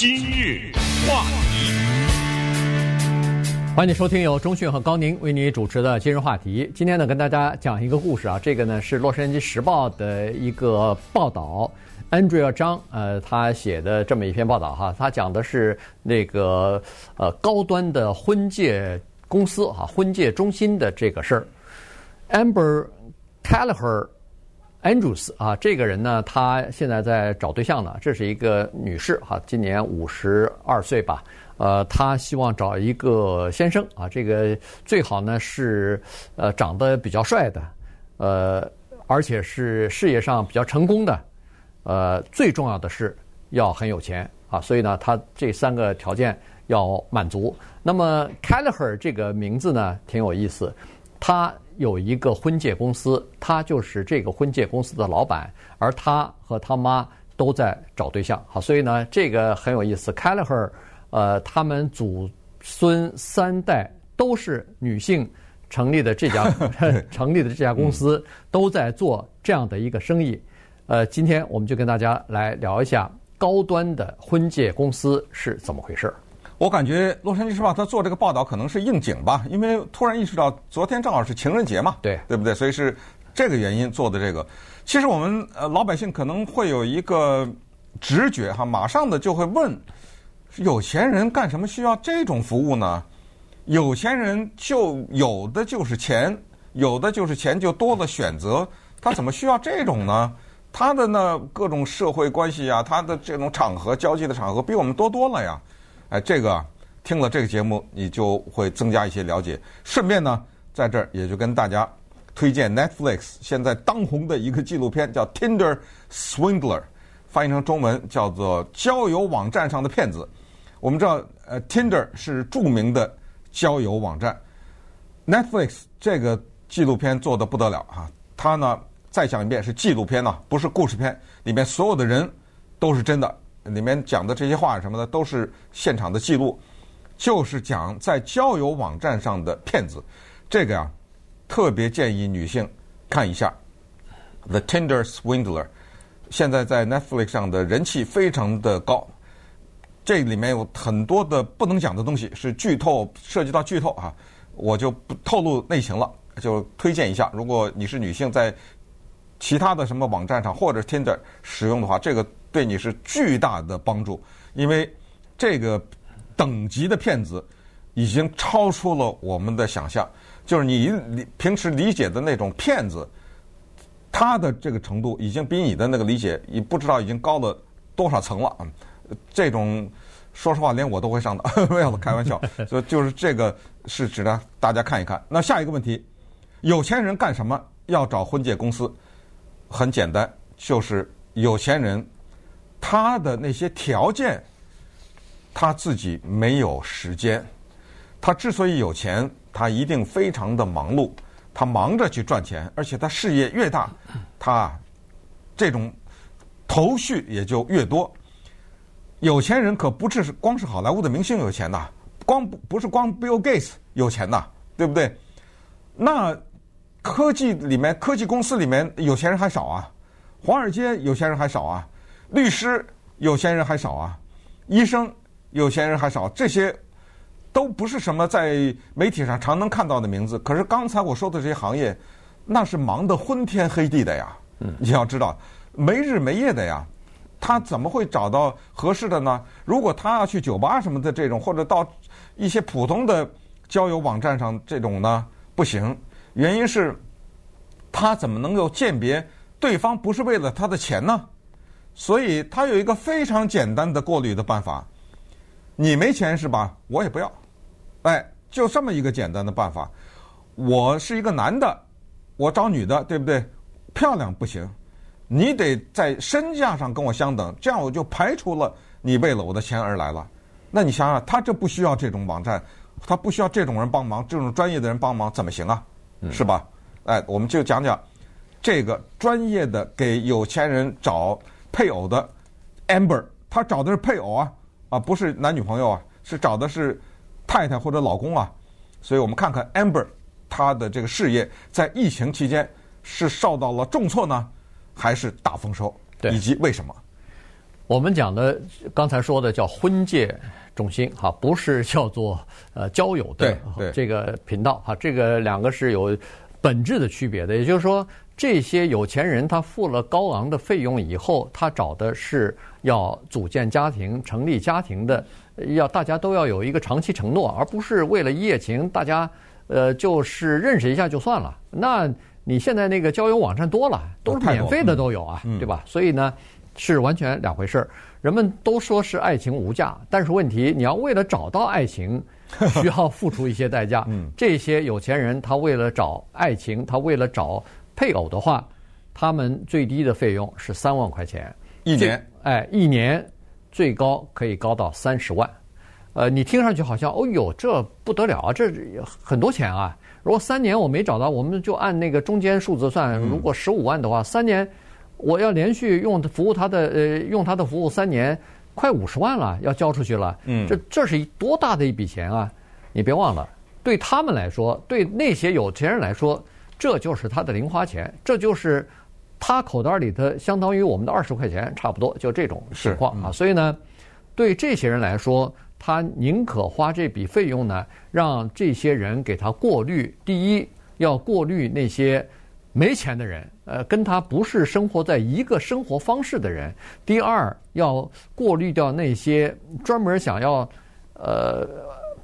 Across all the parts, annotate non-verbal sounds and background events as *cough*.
今日话题，欢迎收听由中讯和高宁为你主持的今日话题。今天呢，跟大家讲一个故事啊，这个呢是《洛杉矶时报》的一个报道，Andrea 张呃他写的这么一篇报道哈，他讲的是那个呃高端的婚介公司哈，婚介中心的这个事儿，Amber callaher。Andrews 啊，这个人呢，他现在在找对象呢。这是一个女士哈，今年五十二岁吧。呃，她希望找一个先生啊，这个最好呢是呃长得比较帅的，呃，而且是事业上比较成功的，呃，最重要的是要很有钱啊。所以呢，他这三个条件要满足。那么 Callagher 这个名字呢，挺有意思，他。有一个婚介公司，他就是这个婚介公司的老板，而他和他妈都在找对象。好，所以呢，这个很有意思。Callagher，呃，他们祖孙三代都是女性成立的这家 *laughs* 成立的这家公司，都在做这样的一个生意。呃，今天我们就跟大家来聊一下高端的婚介公司是怎么回事。我感觉《洛杉矶时报》他做这个报道可能是应景吧，因为突然意识到昨天正好是情人节嘛，对对不对？所以是这个原因做的这个。其实我们呃老百姓可能会有一个直觉哈，马上的就会问：有钱人干什么需要这种服务呢？有钱人就有的就是钱，有的就是钱就多了选择，他怎么需要这种呢？他的呢各种社会关系啊，他的这种场合交际的场合比我们多多了呀。哎，这个听了这个节目，你就会增加一些了解。顺便呢，在这儿也就跟大家推荐 Netflix 现在当红的一个纪录片，叫《Tinder Swindler》，翻译成中文叫做“交友网站上的骗子”。我们知道，呃，Tinder 是著名的交友网站。Netflix 这个纪录片做得不得了啊！它呢，再讲一遍，是纪录片呐，不是故事片，里面所有的人都是真的。里面讲的这些话什么的都是现场的记录，就是讲在交友网站上的骗子。这个呀，特别建议女性看一下《The Tinder Swindler》，现在在 Netflix 上的人气非常的高。这里面有很多的不能讲的东西，是剧透，涉及到剧透啊，我就不透露内情了，就推荐一下。如果你是女性，在其他的什么网站上或者 Tinder 使用的话，这个。对你是巨大的帮助，因为这个等级的骗子已经超出了我们的想象。就是你理平时理解的那种骗子，他的这个程度已经比你的那个理解，你不知道已经高了多少层了。这种说实话，连我都会上当，*laughs* 没有开玩笑。*laughs* 所以就是这个是值得大家看一看。那下一个问题，有钱人干什么要找婚介公司？很简单，就是有钱人。他的那些条件，他自己没有时间。他之所以有钱，他一定非常的忙碌，他忙着去赚钱，而且他事业越大，他这种头绪也就越多。有钱人可不是光是好莱坞的明星有钱呐，光不不是光 Bill Gates 有钱呐，对不对？那科技里面，科技公司里面有钱人还少啊，华尔街有钱人还少啊。律师有钱人还少啊，医生有钱人还少，这些都不是什么在媒体上常能看到的名字。可是刚才我说的这些行业，那是忙得昏天黑地的呀。嗯，你要知道，没日没夜的呀，他怎么会找到合适的呢？如果他要去酒吧什么的这种，或者到一些普通的交友网站上这种呢，不行。原因是，他怎么能够鉴别对方不是为了他的钱呢？所以他有一个非常简单的过滤的办法，你没钱是吧？我也不要，哎，就这么一个简单的办法。我是一个男的，我找女的，对不对？漂亮不行，你得在身价上跟我相等，这样我就排除了你为了我的钱而来了。那你想想，他这不需要这种网站，他不需要这种人帮忙，这种专业的人帮忙怎么行啊？是吧？哎，我们就讲讲这个专业的给有钱人找。配偶的 Amber，他找的是配偶啊，啊，不是男女朋友啊，是找的是太太或者老公啊。所以我们看看 Amber 他的这个事业在疫情期间是受到了重挫呢，还是大丰收？对，以及为什么？我们讲的刚才说的叫婚介中心哈，不是叫做呃交友的这个频道哈，这个两个是有本质的区别的。也就是说，这些有钱人他付了高昂的费用以后，他找的是要组建家庭、成立家庭的，要大家都要有一个长期承诺，而不是为了一夜情，大家呃就是认识一下就算了。那你现在那个交友网站多了，都是免费的都有啊，对吧？所以呢。是完全两回事儿。人们都说是爱情无价，但是问题你要为了找到爱情，*laughs* 需要付出一些代价。嗯这些有钱人他为了找爱情，他为了找配偶的话，他们最低的费用是三万块钱一年。哎，一年最高可以高到三十万。呃，你听上去好像哦哟，这不得了啊，这很多钱啊。如果三年我没找到，我们就按那个中间数字算，如果十五万的话，三年。我要连续用服务他的呃，用他的服务三年，快五十万了，要交出去了。嗯，这这是多大的一笔钱啊！你别忘了，对他们来说，对那些有钱人来说，这就是他的零花钱，这就是他口袋里的相当于我们的二十块钱，差不多就这种情况啊。所以呢，对这些人来说，他宁可花这笔费用呢，让这些人给他过滤。第一，要过滤那些。没钱的人，呃，跟他不是生活在一个生活方式的人。第二，要过滤掉那些专门想要，呃，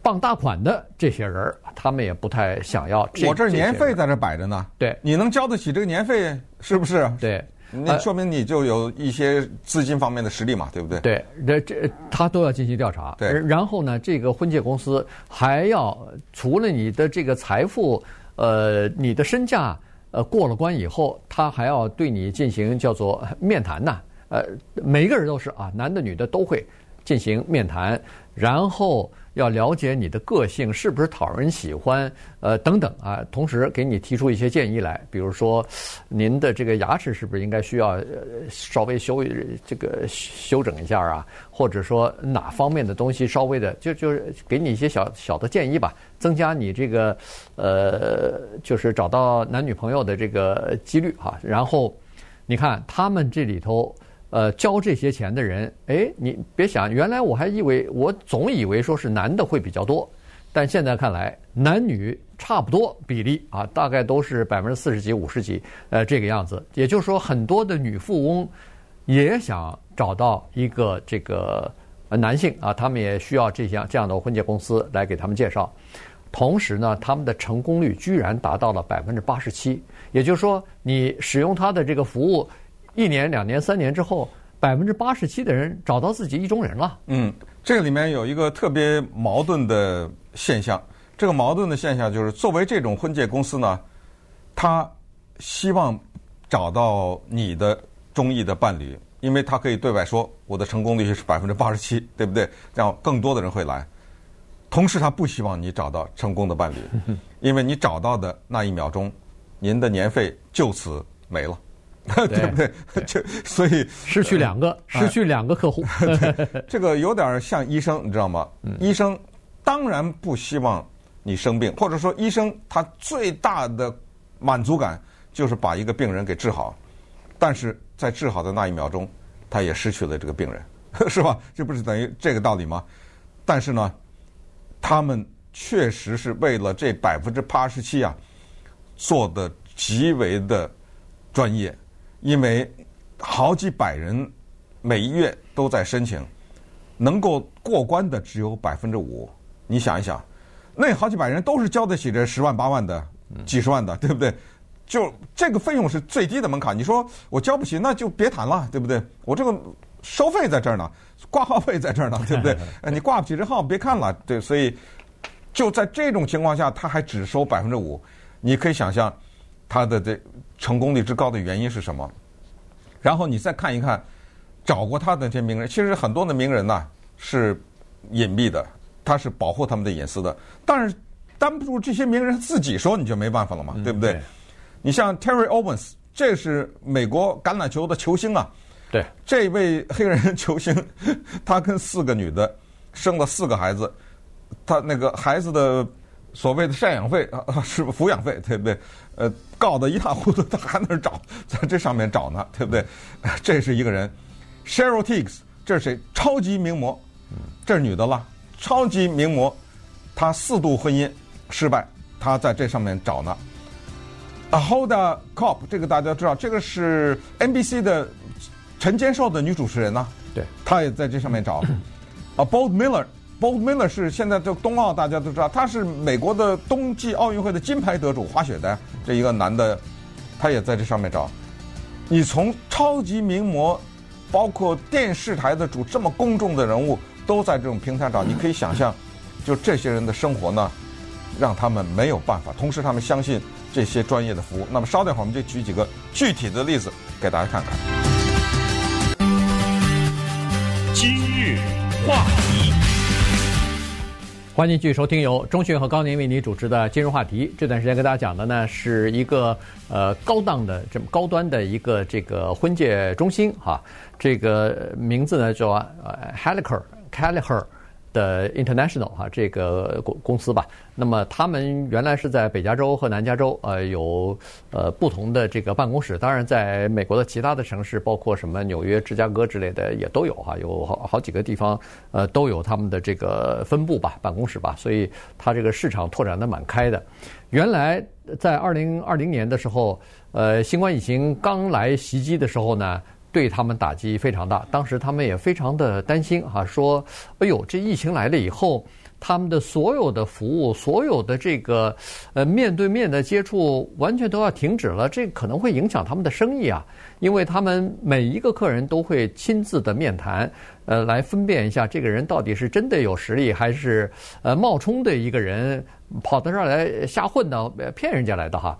傍大款的这些人，他们也不太想要这。我这年费在这摆着呢，对，你能交得起这个年费，是不是？对，那说明你就有一些资金方面的实力嘛，对不对？对，这这他都要进行调查。对，然后呢，这个婚介公司还要除了你的这个财富，呃，你的身价。呃，过了关以后，他还要对你进行叫做面谈呐。呃，每一个人都是啊，男的女的都会进行面谈，然后要了解你的个性是不是讨人喜欢，呃，等等啊。同时给你提出一些建议来，比如说您的这个牙齿是不是应该需要稍微修这个修整一下啊？或者说哪方面的东西稍微的就就是给你一些小小的建议吧。增加你这个，呃，就是找到男女朋友的这个几率哈。然后，你看他们这里头，呃，交这些钱的人，哎，你别想，原来我还以为我总以为说是男的会比较多，但现在看来男女差不多比例啊，大概都是百分之四十几、五十几，呃，这个样子。也就是说，很多的女富翁也想找到一个这个。男性啊，他们也需要这些这样的婚介公司来给他们介绍。同时呢，他们的成功率居然达到了百分之八十七。也就是说，你使用他的这个服务，一年、两年、三年之后，百分之八十七的人找到自己意中人了。嗯，这个里面有一个特别矛盾的现象。这个矛盾的现象就是，作为这种婚介公司呢，他希望找到你的中意的伴侣。因为他可以对外说我的成功率是百分之八十七，对不对？这样更多的人会来。同时，他不希望你找到成功的伴侣，因为你找到的那一秒钟，您的年费就此没了，对，*laughs* 对不对？*laughs* 就所以失去两个，失去两个客户。*laughs* 这个有点像医生，你知道吗？医生当然不希望你生病，或者说医生他最大的满足感就是把一个病人给治好，但是。在治好的那一秒钟，他也失去了这个病人，是吧？这不是等于这个道理吗？但是呢，他们确实是为了这百分之八十七啊，做的极为的专业，因为好几百人每一月都在申请，能够过关的只有百分之五。你想一想，那好几百人都是交得起这十万八万的、几十万的，对不对？就这个费用是最低的门槛，你说我交不起，那就别谈了，对不对？我这个收费在这儿呢，挂号费在这儿呢，对不对？*laughs* 你挂不起这号，别看了，对。所以就在这种情况下，他还只收百分之五，你可以想象他的这成功率之高的原因是什么？然后你再看一看找过他的这些名人，其实很多的名人呢是隐蔽的，他是保护他们的隐私的，但是担不住这些名人自己说，你就没办法了嘛，对不对？你像 Terry Owens，这是美国橄榄球的球星啊。对，这位黑人球星，*laughs* 他跟四个女的生了四个孩子，他那个孩子的所谓的赡养费 *laughs* 啊，是抚养费，对不对？呃，告得一塌糊涂，他还在那找，在这上面找呢，对不对？*laughs* 这是一个人。Cheryl Tiggs，这是谁？超级名模，这是女的了。超级名模，她四度婚姻失败，她在这上面找呢。Ahoda Cop，这个大家知道，这个是 NBC 的晨间秀的女主持人呢。对，她也在这上面找。啊，Bold Miller，Bold Miller 是现在的冬奥大家都知道，他是美国的冬季奥运会的金牌得主，滑雪的这一个男的，他也在这上面找。你从超级名模，包括电视台的主这么公众的人物，都在这种平台找，你可以想象，就这些人的生活呢，让他们没有办法。同时，他们相信这些专业的服务。那么，稍等会儿，我们就举几个具体的例子给大家看看。今日话题，欢迎继续收听由中讯和高宁为你主持的《今日话题》。这段时间跟大家讲的呢，是一个呃高档的这么高端的一个这个婚介中心哈。这个名字呢叫呃 Heliker Kelleher 的 International 哈，这个公公司吧。那么他们原来是在北加州和南加州，呃，有呃不同的这个办公室。当然，在美国的其他的城市，包括什么纽约、芝加哥之类的，也都有哈，有好好几个地方，呃，都有他们的这个分部吧、办公室吧。所以，它这个市场拓展的蛮开的。原来在二零二零年的时候，呃，新冠疫情刚来袭击的时候呢。对他们打击非常大，当时他们也非常的担心哈，说：“哎呦，这疫情来了以后，他们的所有的服务，所有的这个呃面对面的接触，完全都要停止了，这可能会影响他们的生意啊，因为他们每一个客人都会亲自的面谈，呃，来分辨一下这个人到底是真的有实力，还是呃冒充的一个人。”跑到这儿来瞎混的，骗人家来的哈，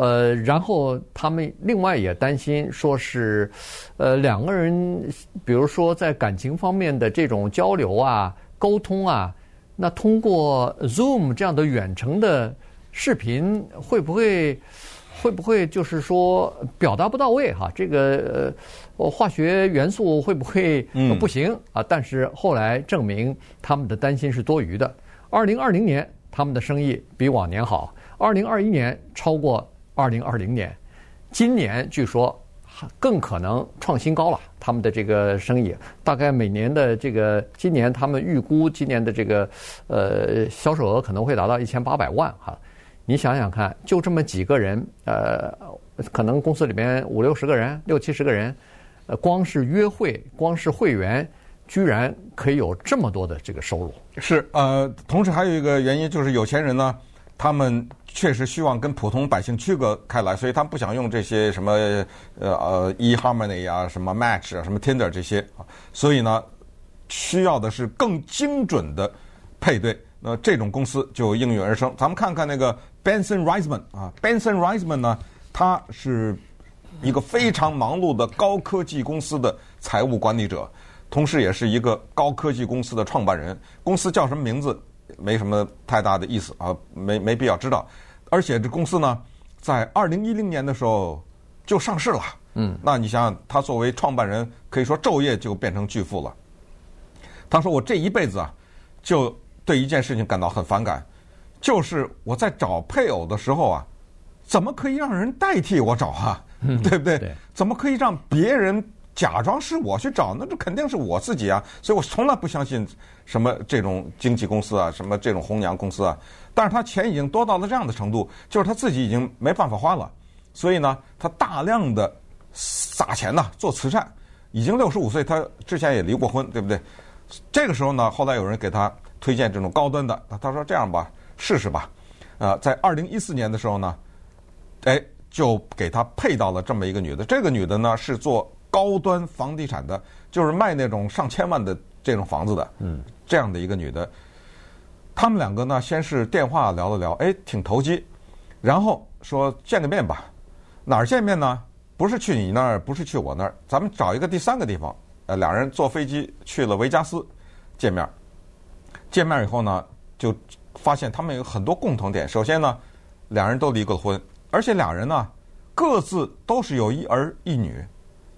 呃，然后他们另外也担心，说是，呃，两个人，比如说在感情方面的这种交流啊、沟通啊，那通过 Zoom 这样的远程的视频，会不会会不会就是说表达不到位哈？这个呃化学元素会不会不行啊？但是后来证明他们的担心是多余的。二零二零年。他们的生意比往年好，二零二一年超过二零二零年，今年据说更可能创新高了。他们的这个生意大概每年的这个今年他们预估今年的这个呃销售额可能会达到一千八百万哈。你想想看，就这么几个人，呃，可能公司里面五六十个人、六七十个人，呃，光是约会，光是会员。居然可以有这么多的这个收入，是呃，同时还有一个原因就是有钱人呢，他们确实希望跟普通百姓区隔开来，所以他们不想用这些什么呃呃 eHarmony 啊、什么 Match 啊、什么 Tinder 这些啊，所以呢，需要的是更精准的配对，那这种公司就应运而生。咱们看看那个 Benson Reisman 啊，Benson Reisman 呢，他是一个非常忙碌的高科技公司的财务管理者。同时也是一个高科技公司的创办人，公司叫什么名字没什么太大的意思啊，没没必要知道。而且这公司呢，在二零一零年的时候就上市了。嗯，那你想想，他作为创办人，可以说昼夜就变成巨富了。他说：“我这一辈子啊，就对一件事情感到很反感，就是我在找配偶的时候啊，怎么可以让人代替我找啊？对不对？对，怎么可以让别人？”假装是我去找，那这肯定是我自己啊！所以我从来不相信什么这种经纪公司啊，什么这种红娘公司啊。但是他钱已经多到了这样的程度，就是他自己已经没办法花了，所以呢，他大量的撒钱呐，做慈善。已经六十五岁，他之前也离过婚，对不对？这个时候呢，后来有人给他推荐这种高端的，他说这样吧，试试吧。呃，在二零一四年的时候呢，哎，就给他配到了这么一个女的。这个女的呢是做。高端房地产的，就是卖那种上千万的这种房子的，嗯，这样的一个女的，他们两个呢，先是电话聊了聊，哎，挺投机，然后说见个面吧，哪儿见面呢？不是去你那儿，不是去我那儿，咱们找一个第三个地方。呃，两人坐飞机去了维加斯见面，见面以后呢，就发现他们有很多共同点。首先呢，两人都离过婚，而且两人呢，各自都是有一儿一女。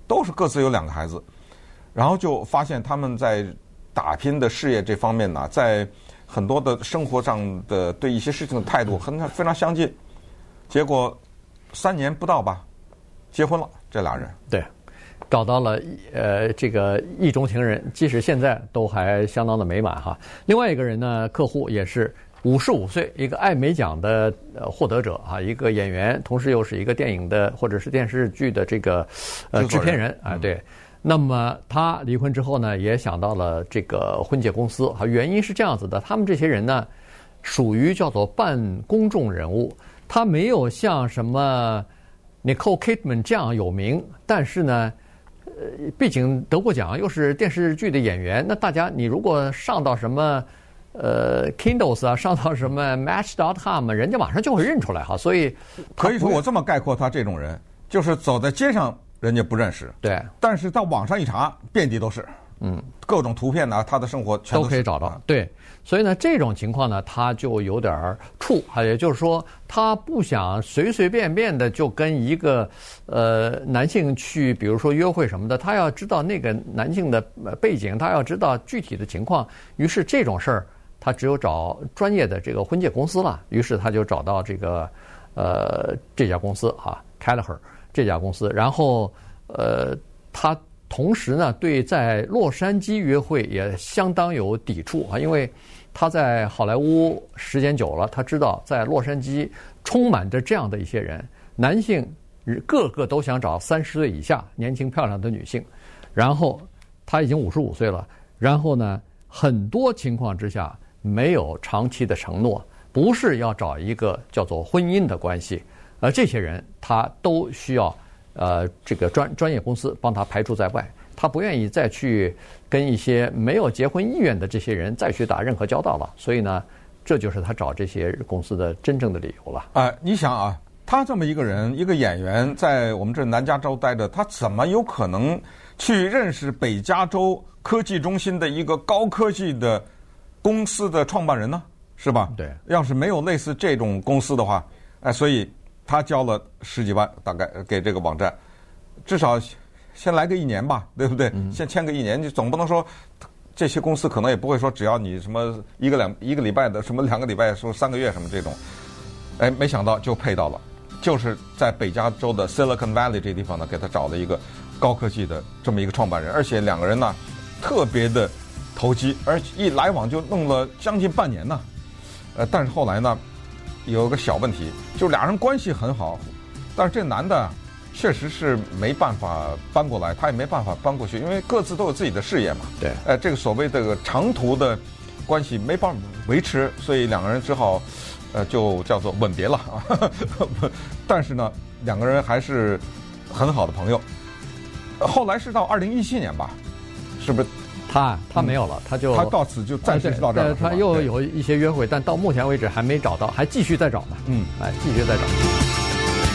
都是各自有两个孩子，然后就发现他们在打拼的事业这方面呢，在很多的生活上的对一些事情的态度很非常相近。结果三年不到吧，结婚了，这俩人。对，找到了呃这个意中情人，即使现在都还相当的美满哈。另外一个人呢，客户也是五十五岁，一个艾美奖的呃获得者啊，一个演员，同时又是一个电影的或者是电视剧的这个呃制片人啊，对。那么他离婚之后呢，也想到了这个婚介公司啊。原因是这样子的，他们这些人呢，属于叫做半公众人物，他没有像什么 Nicole Kidman 这样有名，但是呢，呃，毕竟得过奖，又是电视剧的演员，那大家你如果上到什么呃 Kindles 啊，上到什么 Match.com，人家马上就会认出来哈。所以可以说，我这么概括他这种人，就是走在街上。人家不认识，对，但是到网上一查，遍地都是，嗯，各种图片呢，他的生活全都，都可以找到，对，所以呢，这种情况呢，他就有点儿怵，啊，也就是说，他不想随随便便的就跟一个呃男性去，比如说约会什么的，他要知道那个男性的背景，他要知道具体的情况，于是这种事儿，他只有找专业的这个婚介公司了，于是他就找到这个呃这家公司哈，Kelleher。这家公司，然后，呃，他同时呢，对在洛杉矶约会也相当有抵触啊，因为他在好莱坞时间久了，他知道在洛杉矶充满着这样的一些人，男性个个都想找三十岁以下年轻漂亮的女性，然后他已经五十五岁了，然后呢，很多情况之下没有长期的承诺，不是要找一个叫做婚姻的关系。而这些人，他都需要，呃，这个专专业公司帮他排除在外。他不愿意再去跟一些没有结婚意愿的这些人再去打任何交道了。所以呢，这就是他找这些公司的真正的理由了。啊，你想啊，他这么一个人，一个演员，在我们这南加州待着，他怎么有可能去认识北加州科技中心的一个高科技的公司的创办人呢？是吧？对。要是没有类似这种公司的话，哎，所以。他交了十几万，大概给这个网站，至少先来个一年吧，对不对？先签个一年，你总不能说这些公司可能也不会说只要你什么一个两一个礼拜的，什么两个礼拜，说三个月什么这种。哎，没想到就配到了，就是在北加州的 Silicon Valley 这地方呢，给他找了一个高科技的这么一个创办人，而且两个人呢特别的投机，而一来往就弄了将近半年呢。呃，但是后来呢？有个小问题，就俩人关系很好，但是这男的确实是没办法搬过来，他也没办法搬过去，因为各自都有自己的事业嘛。对。呃，这个所谓这个长途的关系没办法维持，所以两个人只好，呃，就叫做吻别了啊。*laughs* 但是呢，两个人还是很好的朋友。后来是到二零一七年吧，是不是？他他没有了，他就他到此就暂时到这儿了。他又有一些约会，但到目前为止还没找到，还继续在找呢。嗯，来继续在找。